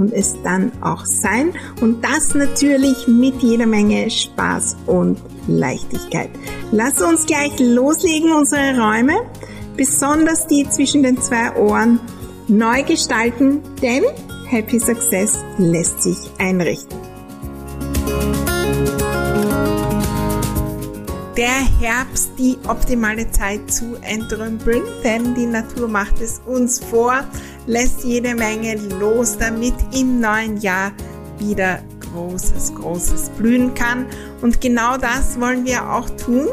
und es dann auch sein. Und das natürlich mit jeder Menge Spaß und Leichtigkeit. Lass uns gleich loslegen, unsere Räume, besonders die zwischen den zwei Ohren, neu gestalten, denn Happy Success lässt sich einrichten. der Herbst die optimale Zeit zu entrümpeln, denn die Natur macht es uns vor lässt jede Menge los, damit im neuen Jahr wieder großes, großes blühen kann. Und genau das wollen wir auch tun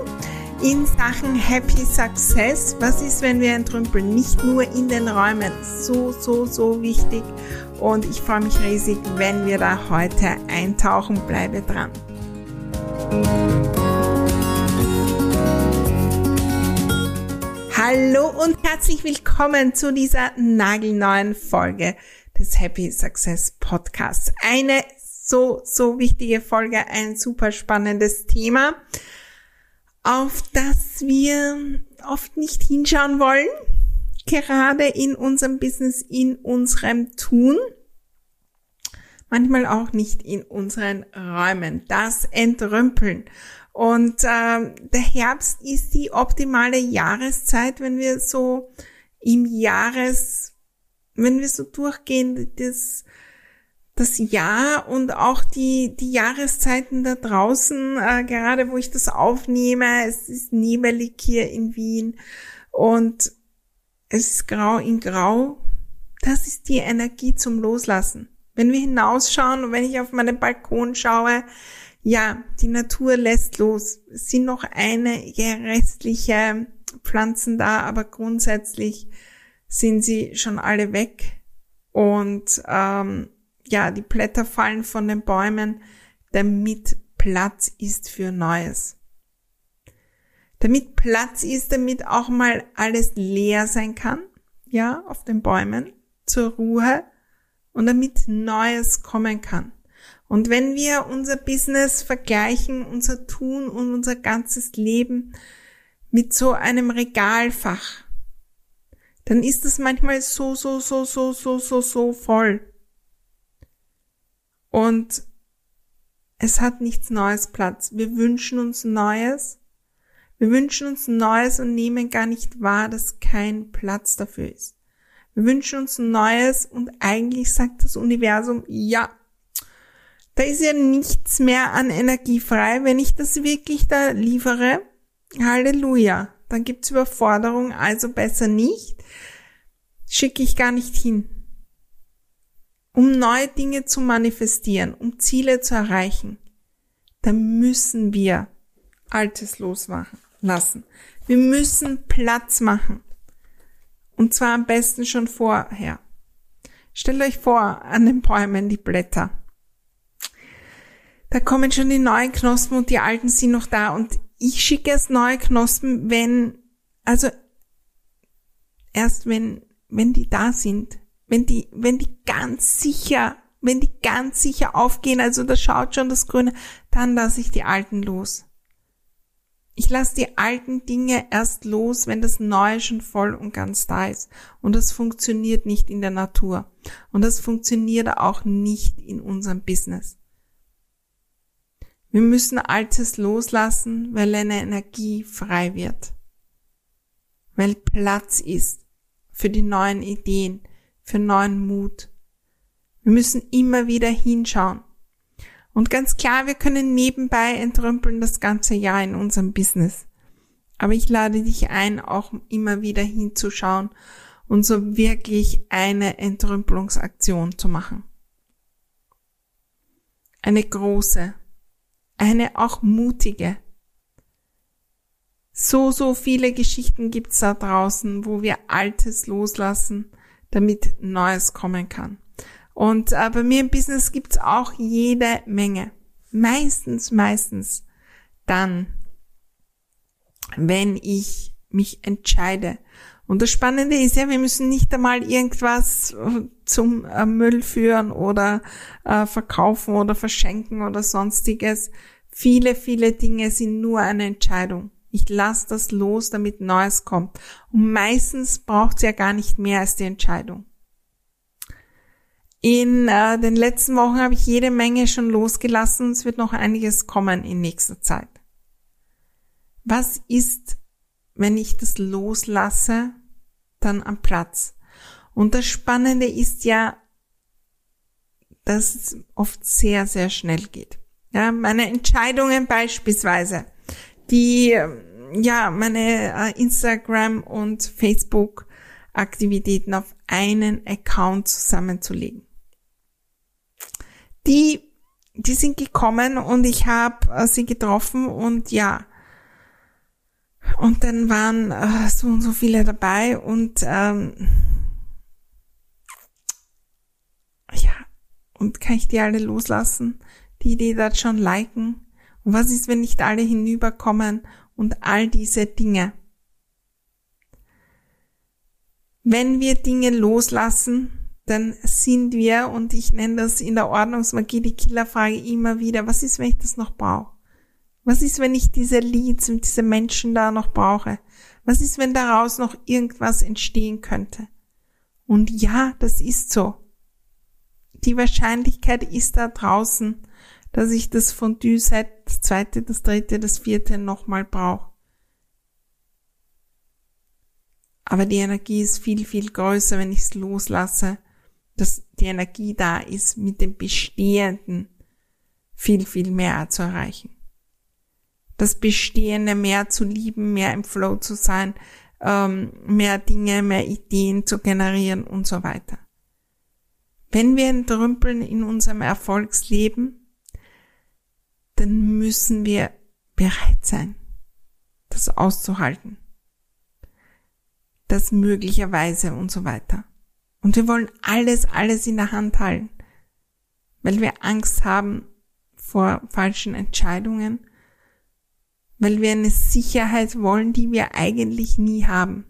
in Sachen Happy Success. Was ist, wenn wir entrümpeln? Nicht nur in den Räumen. So, so, so wichtig. Und ich freue mich riesig, wenn wir da heute eintauchen. Bleibe dran. Hallo und herzlich willkommen zu dieser nagelneuen Folge des Happy Success Podcasts. Eine so, so wichtige Folge, ein super spannendes Thema, auf das wir oft nicht hinschauen wollen, gerade in unserem Business, in unserem Tun manchmal auch nicht in unseren Räumen. Das Entrümpeln. Und äh, der Herbst ist die optimale Jahreszeit, wenn wir so im Jahres, wenn wir so durchgehen, das, das Jahr und auch die, die Jahreszeiten da draußen, äh, gerade wo ich das aufnehme, es ist nebelig hier in Wien und es ist grau in grau. Das ist die Energie zum Loslassen. Wenn wir hinausschauen und wenn ich auf meinen Balkon schaue, ja, die Natur lässt los. Es sind noch einige restliche Pflanzen da, aber grundsätzlich sind sie schon alle weg. Und ähm, ja, die Blätter fallen von den Bäumen, damit Platz ist für Neues. Damit Platz ist, damit auch mal alles leer sein kann, ja, auf den Bäumen, zur Ruhe und damit Neues kommen kann. Und wenn wir unser Business vergleichen, unser Tun und unser ganzes Leben mit so einem Regalfach, dann ist es manchmal so, so, so, so, so, so, so voll. Und es hat nichts Neues Platz. Wir wünschen uns Neues. Wir wünschen uns Neues und nehmen gar nicht wahr, dass kein Platz dafür ist. Wir wünschen uns Neues und eigentlich sagt das Universum, ja, da ist ja nichts mehr an Energie frei. Wenn ich das wirklich da liefere, Halleluja, dann gibt's Überforderung, also besser nicht. Schicke ich gar nicht hin. Um neue Dinge zu manifestieren, um Ziele zu erreichen, da müssen wir Altes losmachen lassen. Wir müssen Platz machen. Und zwar am besten schon vorher. Stellt euch vor, an den Bäumen die Blätter da kommen schon die neuen Knospen und die alten sind noch da und ich schicke erst neue Knospen, wenn, also erst wenn, wenn die da sind, wenn die, wenn die ganz sicher, wenn die ganz sicher aufgehen, also da schaut schon das Grüne, dann lasse ich die alten los. Ich lasse die alten Dinge erst los, wenn das Neue schon voll und ganz da ist. Und das funktioniert nicht in der Natur. Und das funktioniert auch nicht in unserem Business. Wir müssen Altes loslassen, weil eine Energie frei wird. Weil Platz ist für die neuen Ideen, für neuen Mut. Wir müssen immer wieder hinschauen. Und ganz klar, wir können nebenbei entrümpeln das ganze Jahr in unserem Business. Aber ich lade dich ein, auch immer wieder hinzuschauen und so wirklich eine Entrümpelungsaktion zu machen. Eine große, eine auch mutige. So, so viele Geschichten gibt's da draußen, wo wir Altes loslassen, damit Neues kommen kann. Und äh, bei mir im Business gibt's auch jede Menge. meistens, meistens dann, wenn ich mich entscheide. Und das Spannende ist ja, wir müssen nicht einmal irgendwas zum äh, Müll führen oder äh, verkaufen oder verschenken oder sonstiges. Viele, viele Dinge sind nur eine Entscheidung. Ich lasse das los, damit Neues kommt. Und meistens braucht es ja gar nicht mehr als die Entscheidung. In äh, den letzten Wochen habe ich jede Menge schon losgelassen. Es wird noch einiges kommen in nächster Zeit. Was ist, wenn ich das loslasse, dann am Platz? Und das Spannende ist ja, dass es oft sehr, sehr schnell geht. Ja, meine Entscheidungen beispielsweise, die, ja, meine äh, Instagram und Facebook Aktivitäten auf einen Account zusammenzulegen. Die, die sind gekommen und ich habe äh, sie getroffen und ja, und dann waren äh, so und so viele dabei und ähm, ja, und kann ich die alle loslassen? Die, die das schon liken? Und was ist, wenn nicht alle hinüberkommen und all diese Dinge? Wenn wir Dinge loslassen, dann sind wir, und ich nenne das in der Ordnungsmagie die Killerfrage immer wieder, was ist, wenn ich das noch brauche? Was ist, wenn ich diese Leads und diese Menschen da noch brauche? Was ist, wenn daraus noch irgendwas entstehen könnte? Und ja, das ist so. Die Wahrscheinlichkeit ist da draußen, dass ich das Fondue-Set, das zweite, das dritte, das vierte nochmal brauche. Aber die Energie ist viel, viel größer, wenn ich es loslasse, dass die Energie da ist, mit dem Bestehenden viel, viel mehr zu erreichen das Bestehende mehr zu lieben, mehr im Flow zu sein, ähm, mehr Dinge, mehr Ideen zu generieren und so weiter. Wenn wir entrümpeln in unserem Erfolgsleben, dann müssen wir bereit sein, das auszuhalten. Das möglicherweise und so weiter. Und wir wollen alles, alles in der Hand halten, weil wir Angst haben vor falschen Entscheidungen weil wir eine Sicherheit wollen, die wir eigentlich nie haben.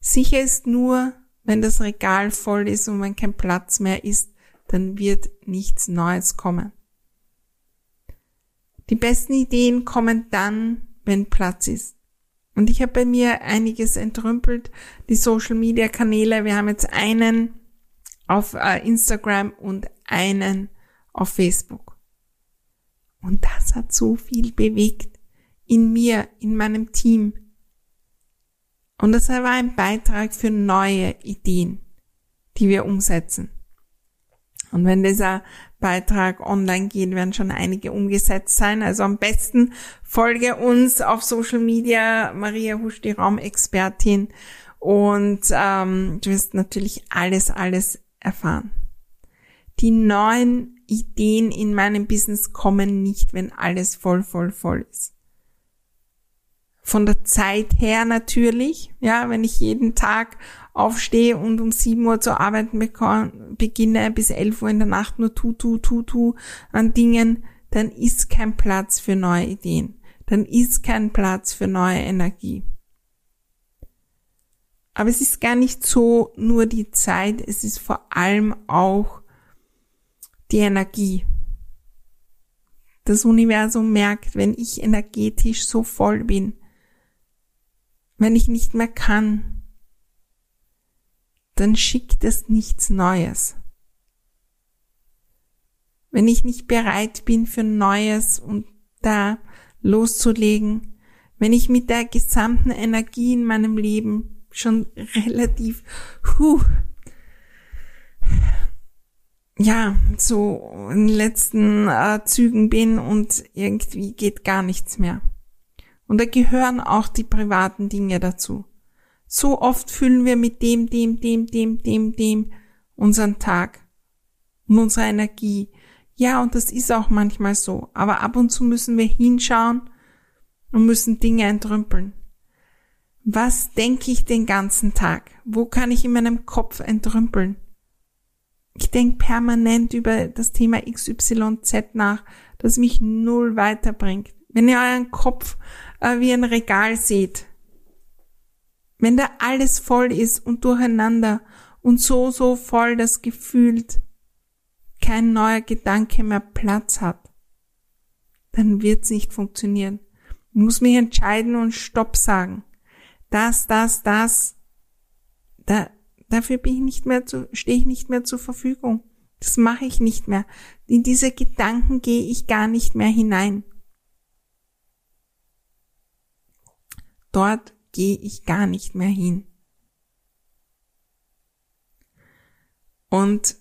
Sicher ist nur, wenn das Regal voll ist und wenn kein Platz mehr ist, dann wird nichts Neues kommen. Die besten Ideen kommen dann, wenn Platz ist. Und ich habe bei mir einiges entrümpelt, die Social Media Kanäle. Wir haben jetzt einen auf äh, Instagram und einen auf Facebook. Und das hat so viel bewegt in mir, in meinem Team. Und das war ein Beitrag für neue Ideen, die wir umsetzen. Und wenn dieser Beitrag online geht, werden schon einige umgesetzt sein. Also am besten folge uns auf Social Media, Maria Husch, die Raumexpertin. Und ähm, du wirst natürlich alles, alles erfahren. Die neuen Ideen in meinem Business kommen nicht, wenn alles voll, voll, voll ist von der Zeit her natürlich, ja, wenn ich jeden Tag aufstehe und um 7 Uhr zu arbeiten beginne, bis 11 Uhr in der Nacht nur tu, tu, tu, tu an Dingen, dann ist kein Platz für neue Ideen. Dann ist kein Platz für neue Energie. Aber es ist gar nicht so nur die Zeit, es ist vor allem auch die Energie. Das Universum merkt, wenn ich energetisch so voll bin, wenn ich nicht mehr kann, dann schickt es nichts Neues. Wenn ich nicht bereit bin für Neues und da loszulegen, wenn ich mit der gesamten Energie in meinem Leben schon relativ, huh, ja, so in den letzten äh, Zügen bin und irgendwie geht gar nichts mehr. Und da gehören auch die privaten Dinge dazu. So oft füllen wir mit dem, dem, dem, dem, dem, dem unseren Tag und unsere Energie. Ja, und das ist auch manchmal so. Aber ab und zu müssen wir hinschauen und müssen Dinge entrümpeln. Was denke ich den ganzen Tag? Wo kann ich in meinem Kopf entrümpeln? Ich denke permanent über das Thema XYZ nach, das mich null weiterbringt. Wenn ihr euren Kopf äh, wie ein Regal seht, wenn da alles voll ist und durcheinander und so, so voll das gefühlt kein neuer Gedanke mehr Platz hat, dann wird's nicht funktionieren. Ich muss mich entscheiden und Stopp sagen. Das, das, das, da, dafür bin ich nicht mehr zu, stehe ich nicht mehr zur Verfügung. Das mache ich nicht mehr. In diese Gedanken gehe ich gar nicht mehr hinein. Dort gehe ich gar nicht mehr hin. Und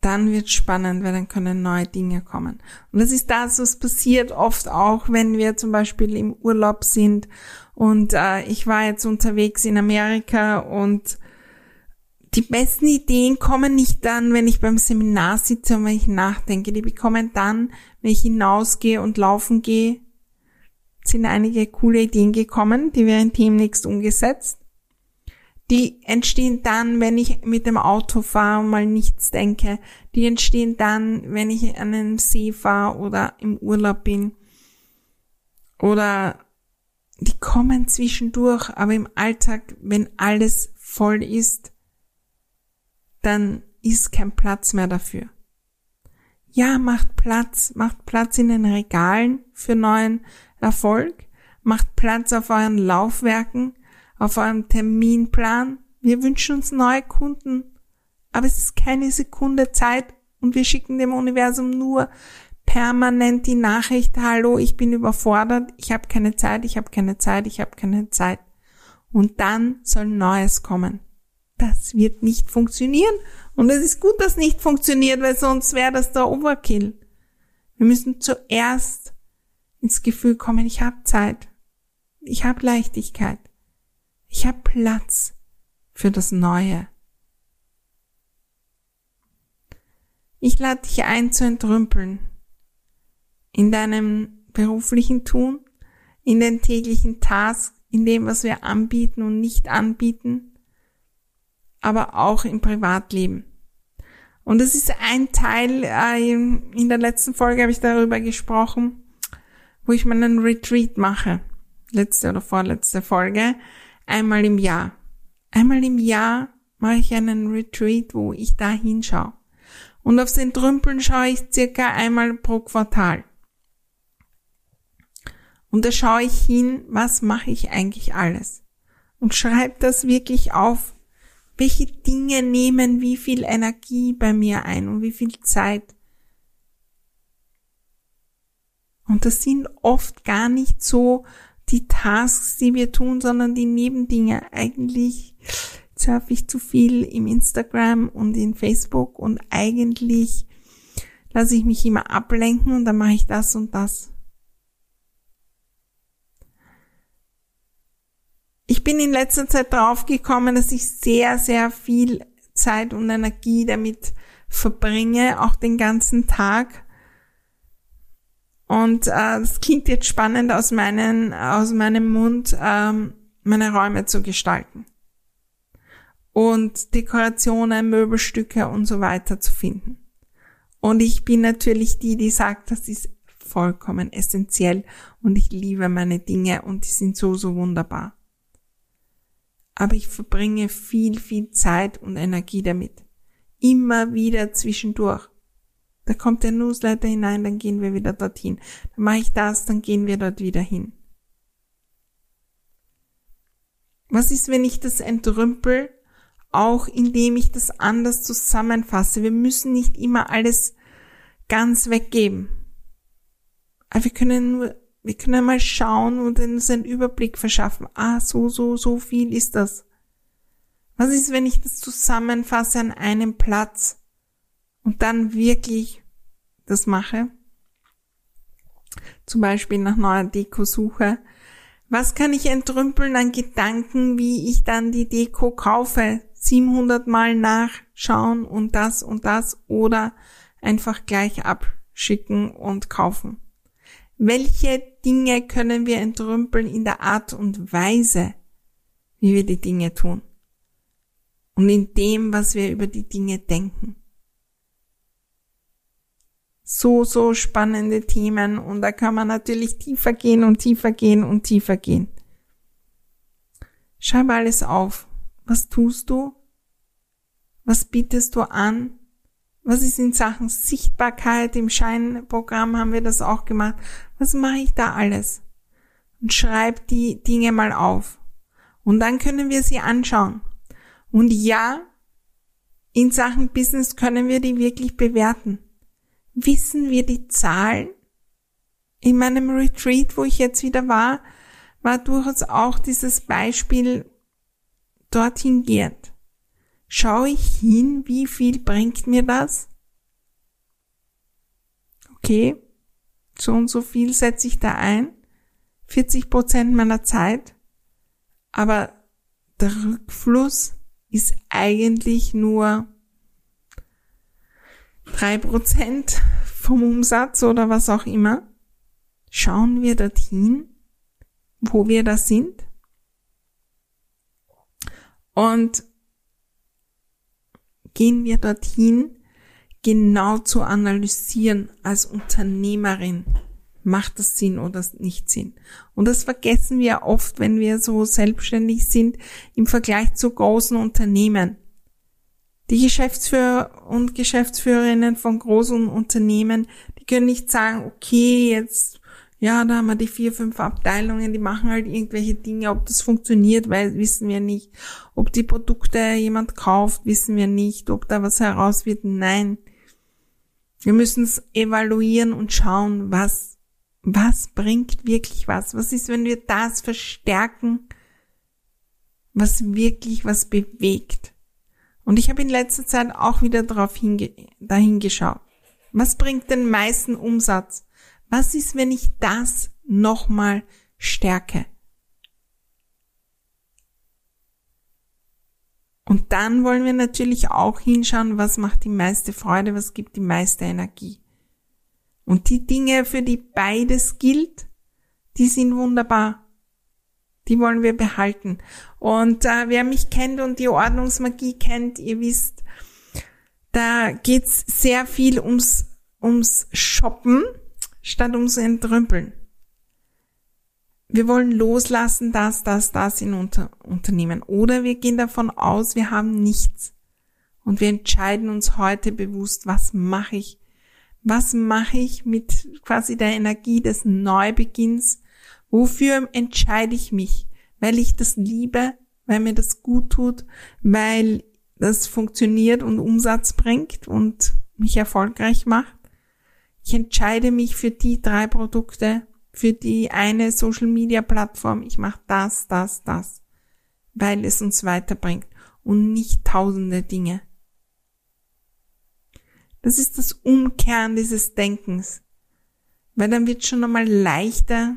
dann wird spannend, weil dann können neue Dinge kommen. Und das ist das, was passiert oft auch, wenn wir zum Beispiel im Urlaub sind. Und äh, ich war jetzt unterwegs in Amerika und die besten Ideen kommen nicht dann, wenn ich beim Seminar sitze und wenn ich nachdenke. Die bekommen dann, wenn ich hinausgehe und laufen gehe. Sind einige coole Ideen gekommen, die werden demnächst umgesetzt. Die entstehen dann, wenn ich mit dem Auto fahre und mal nichts denke. Die entstehen dann, wenn ich an einem See fahre oder im Urlaub bin. Oder die kommen zwischendurch, aber im Alltag, wenn alles voll ist, dann ist kein Platz mehr dafür. Ja, macht Platz, macht Platz in den Regalen für neuen Erfolg, macht Platz auf euren Laufwerken, auf eurem Terminplan. Wir wünschen uns neue Kunden, aber es ist keine Sekunde Zeit und wir schicken dem Universum nur permanent die Nachricht, hallo, ich bin überfordert, ich habe keine Zeit, ich habe keine Zeit, ich habe keine Zeit. Und dann soll Neues kommen. Das wird nicht funktionieren. Und es ist gut, dass nicht funktioniert, weil sonst wäre das der Overkill. Wir müssen zuerst ins Gefühl kommen, ich habe Zeit. Ich habe Leichtigkeit. Ich habe Platz für das Neue. Ich lade dich ein zu entrümpeln. In deinem beruflichen Tun, in den täglichen Tasks, in dem, was wir anbieten und nicht anbieten, aber auch im Privatleben. Und das ist ein Teil, äh, in der letzten Folge habe ich darüber gesprochen, wo ich meinen Retreat mache. Letzte oder vorletzte Folge. Einmal im Jahr. Einmal im Jahr mache ich einen Retreat, wo ich da hinschaue. Und auf den Trümpeln schaue ich circa einmal pro Quartal. Und da schaue ich hin, was mache ich eigentlich alles. Und schreibe das wirklich auf, welche Dinge nehmen wie viel Energie bei mir ein und wie viel Zeit. Und das sind oft gar nicht so die Tasks, die wir tun, sondern die Nebendinge. Eigentlich surfe ich zu viel im Instagram und in Facebook und eigentlich lasse ich mich immer ablenken und dann mache ich das und das. Ich bin in letzter Zeit draufgekommen, dass ich sehr, sehr viel Zeit und Energie damit verbringe, auch den ganzen Tag. Und äh, das klingt jetzt spannend aus, meinen, aus meinem Mund, ähm, meine Räume zu gestalten. Und Dekorationen, Möbelstücke und so weiter zu finden. Und ich bin natürlich die, die sagt, das ist vollkommen essentiell und ich liebe meine Dinge und die sind so, so wunderbar aber ich verbringe viel, viel Zeit und Energie damit. Immer wieder zwischendurch. Da kommt der Newsletter hinein, dann gehen wir wieder dorthin. Dann mache ich das, dann gehen wir dort wieder hin. Was ist, wenn ich das entrümpel, auch indem ich das anders zusammenfasse? Wir müssen nicht immer alles ganz weggeben. Aber wir können nur wir können mal schauen und uns einen Überblick verschaffen. Ah, so, so, so viel ist das. Was ist, wenn ich das zusammenfasse an einem Platz und dann wirklich das mache? Zum Beispiel nach neuer Deko suche. Was kann ich entrümpeln an Gedanken, wie ich dann die Deko kaufe? 700 Mal nachschauen und das und das oder einfach gleich abschicken und kaufen. Welche Dinge können wir entrümpeln in der Art und Weise, wie wir die Dinge tun? und in dem, was wir über die Dinge denken. So, so spannende Themen und da kann man natürlich tiefer gehen und tiefer gehen und tiefer gehen. Schreib alles auf. Was tust du? Was bietest du an? Was ist in Sachen Sichtbarkeit? Im Scheinprogramm haben wir das auch gemacht. Was mache ich da alles? Und schreib die Dinge mal auf. Und dann können wir sie anschauen. Und ja, in Sachen Business können wir die wirklich bewerten. Wissen wir die Zahlen? In meinem Retreat, wo ich jetzt wieder war, war durchaus auch dieses Beispiel dorthin geht. Schaue ich hin, wie viel bringt mir das? Okay, so und so viel setze ich da ein. 40 Prozent meiner Zeit. Aber der Rückfluss ist eigentlich nur drei Prozent vom Umsatz oder was auch immer. Schauen wir dorthin, wo wir da sind. Und gehen wir dorthin, genau zu analysieren als Unternehmerin. Macht das Sinn oder nicht Sinn? Und das vergessen wir oft, wenn wir so selbstständig sind im Vergleich zu großen Unternehmen. Die Geschäftsführer und Geschäftsführerinnen von großen Unternehmen, die können nicht sagen, okay, jetzt ja, da haben wir die vier, fünf Abteilungen, die machen halt irgendwelche Dinge. Ob das funktioniert, weil, wissen wir nicht. Ob die Produkte jemand kauft, wissen wir nicht. Ob da was heraus wird, nein. Wir müssen es evaluieren und schauen, was, was bringt wirklich was. Was ist, wenn wir das verstärken, was wirklich was bewegt? Und ich habe in letzter Zeit auch wieder darauf hinge dahin geschaut. Was bringt den meisten Umsatz? Was ist, wenn ich das nochmal stärke? Und dann wollen wir natürlich auch hinschauen, was macht die meiste Freude, was gibt die meiste Energie. Und die Dinge, für die beides gilt, die sind wunderbar. Die wollen wir behalten. Und äh, wer mich kennt und die Ordnungsmagie kennt, ihr wisst, da geht's sehr viel ums, ums Shoppen statt ums Entrümpeln. Wir wollen loslassen, das, das, das in unter Unternehmen. Oder wir gehen davon aus, wir haben nichts. Und wir entscheiden uns heute bewusst, was mache ich? Was mache ich mit quasi der Energie des Neubeginns? Wofür entscheide ich mich? Weil ich das liebe, weil mir das gut tut, weil das funktioniert und Umsatz bringt und mich erfolgreich macht? Ich entscheide mich für die drei Produkte, für die eine Social Media Plattform. Ich mache das, das, das, weil es uns weiterbringt und nicht tausende Dinge. Das ist das Umkehren dieses Denkens, weil dann wird schon einmal leichter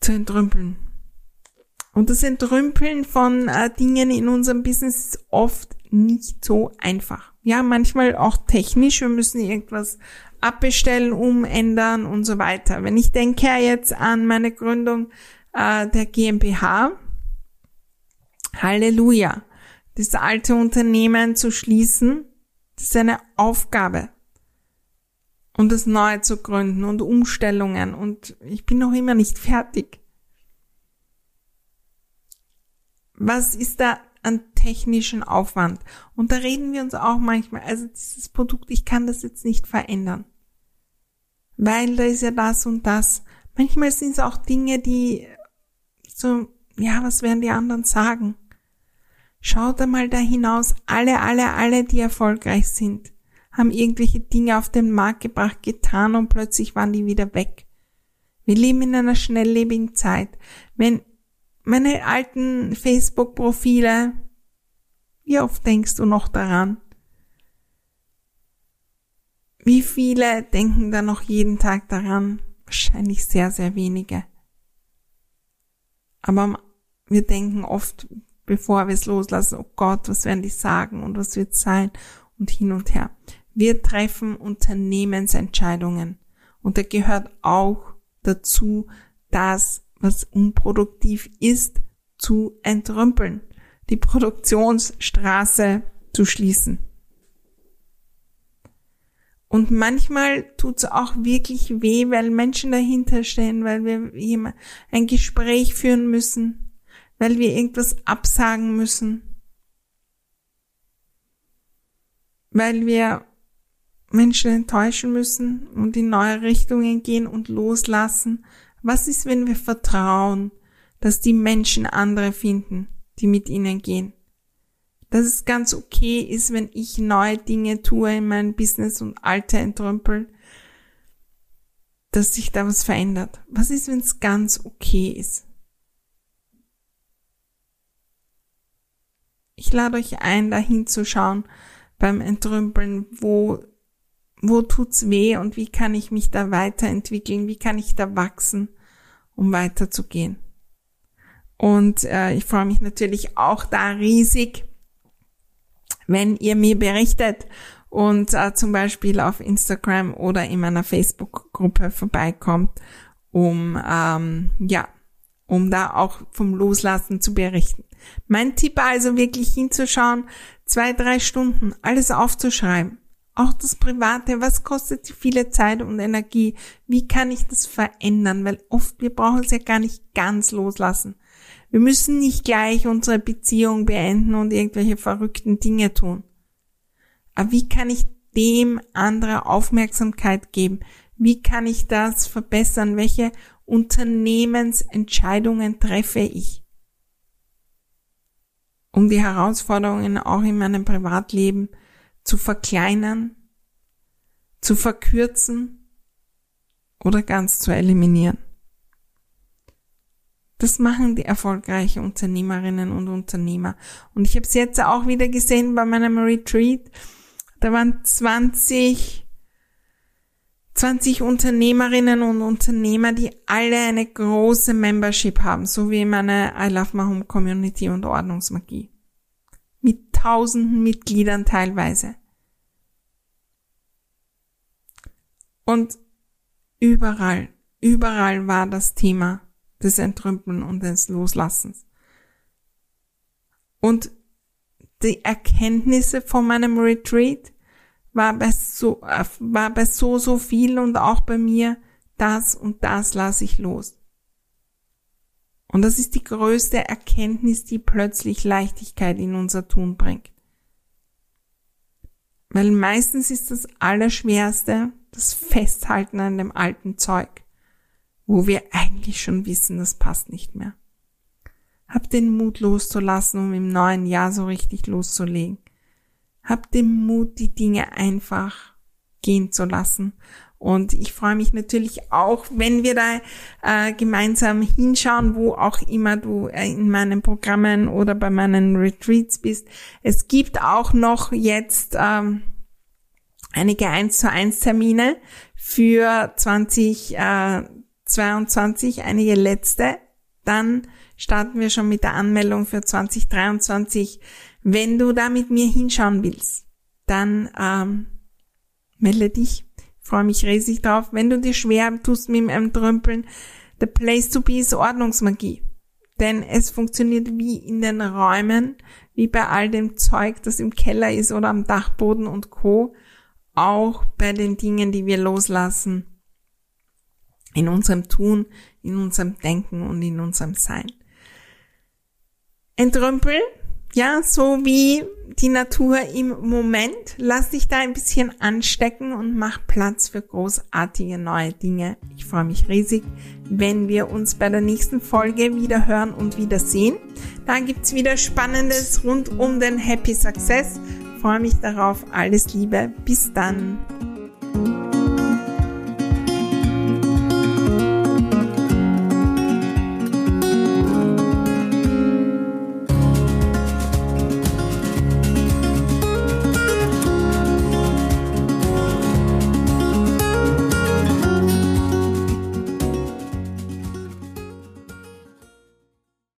zu entrümpeln. Und das Entrümpeln von äh, Dingen in unserem Business ist oft nicht so einfach. Ja, manchmal auch technisch. Wir müssen irgendwas abbestellen, umändern und so weiter. Wenn ich denke jetzt an meine Gründung äh, der GmbH, Halleluja, das alte Unternehmen zu schließen, das ist eine Aufgabe. Und das neue zu gründen und Umstellungen und ich bin noch immer nicht fertig. Was ist da an technischen Aufwand? Und da reden wir uns auch manchmal, also dieses Produkt, ich kann das jetzt nicht verändern. Weil da ist ja das und das. Manchmal sind es auch Dinge, die so, ja, was werden die anderen sagen? Schaut einmal da hinaus, alle, alle, alle, die erfolgreich sind, haben irgendwelche Dinge auf den Markt gebracht, getan und plötzlich waren die wieder weg. Wir leben in einer schnelllebigen Zeit. Wenn meine alten Facebook-Profile, wie oft denkst du noch daran? Wie viele denken da noch jeden Tag daran? Wahrscheinlich sehr, sehr wenige. Aber wir denken oft, bevor wir es loslassen, oh Gott, was werden die sagen und was wird sein und hin und her. Wir treffen Unternehmensentscheidungen und da gehört auch dazu, das was unproduktiv ist, zu entrümpeln. die Produktionsstraße zu schließen. Und manchmal tut's auch wirklich weh, weil Menschen dahinter stehen, weil wir ein Gespräch führen müssen, weil wir irgendwas absagen müssen, weil wir Menschen enttäuschen müssen und in neue Richtungen gehen und loslassen. Was ist, wenn wir vertrauen, dass die Menschen andere finden, die mit ihnen gehen? dass es ganz okay ist, wenn ich neue Dinge tue in meinem Business und alte entrümpel, dass sich da was verändert. Was ist, wenn es ganz okay ist? Ich lade euch ein, da hinzuschauen beim Entrümpeln, wo, wo tut's weh und wie kann ich mich da weiterentwickeln, wie kann ich da wachsen, um weiterzugehen. Und äh, ich freue mich natürlich auch da riesig, wenn ihr mir berichtet und äh, zum Beispiel auf Instagram oder in meiner Facebook-Gruppe vorbeikommt, um ähm, ja, um da auch vom Loslassen zu berichten. Mein Tipp also wirklich hinzuschauen, zwei, drei Stunden alles aufzuschreiben. Auch das Private, was kostet die viele Zeit und Energie? Wie kann ich das verändern? Weil oft, wir brauchen es ja gar nicht ganz loslassen. Wir müssen nicht gleich unsere Beziehung beenden und irgendwelche verrückten Dinge tun. Aber wie kann ich dem andere Aufmerksamkeit geben? Wie kann ich das verbessern? Welche Unternehmensentscheidungen treffe ich? Um die Herausforderungen auch in meinem Privatleben zu verkleinern, zu verkürzen oder ganz zu eliminieren. Das machen die erfolgreichen Unternehmerinnen und Unternehmer. Und ich habe es jetzt auch wieder gesehen bei meinem Retreat. Da waren 20, 20 Unternehmerinnen und Unternehmer, die alle eine große Membership haben, so wie meine I Love My Home Community und Ordnungsmagie. Mit tausenden Mitgliedern teilweise. Und überall, überall war das Thema des Entrümpeln und des Loslassens. Und die Erkenntnisse von meinem Retreat war bei so, war bei so, so viel und auch bei mir, das und das lasse ich los. Und das ist die größte Erkenntnis, die plötzlich Leichtigkeit in unser Tun bringt. Weil meistens ist das Allerschwerste das Festhalten an dem alten Zeug wo wir eigentlich schon wissen, das passt nicht mehr. Hab den Mut loszulassen, um im neuen Jahr so richtig loszulegen. Hab den Mut, die Dinge einfach gehen zu lassen. Und ich freue mich natürlich auch, wenn wir da äh, gemeinsam hinschauen, wo auch immer du äh, in meinen Programmen oder bei meinen Retreats bist. Es gibt auch noch jetzt ähm, einige 1 zu 1 Termine für 20, äh, 22, einige letzte. Dann starten wir schon mit der Anmeldung für 2023. Wenn du da mit mir hinschauen willst, dann ähm, melde dich. Freue mich riesig drauf. Wenn du dir schwer tust mit dem Trömpeln, the place to be ist Ordnungsmagie. Denn es funktioniert wie in den Räumen, wie bei all dem Zeug, das im Keller ist oder am Dachboden und Co. Auch bei den Dingen, die wir loslassen in unserem Tun, in unserem Denken und in unserem Sein. Entrümpel, ja, so wie die Natur im Moment. Lass dich da ein bisschen anstecken und mach Platz für großartige neue Dinge. Ich freue mich riesig, wenn wir uns bei der nächsten Folge wieder hören und wieder sehen. Da gibt's wieder Spannendes rund um den Happy Success. Ich freue mich darauf. Alles Liebe. Bis dann.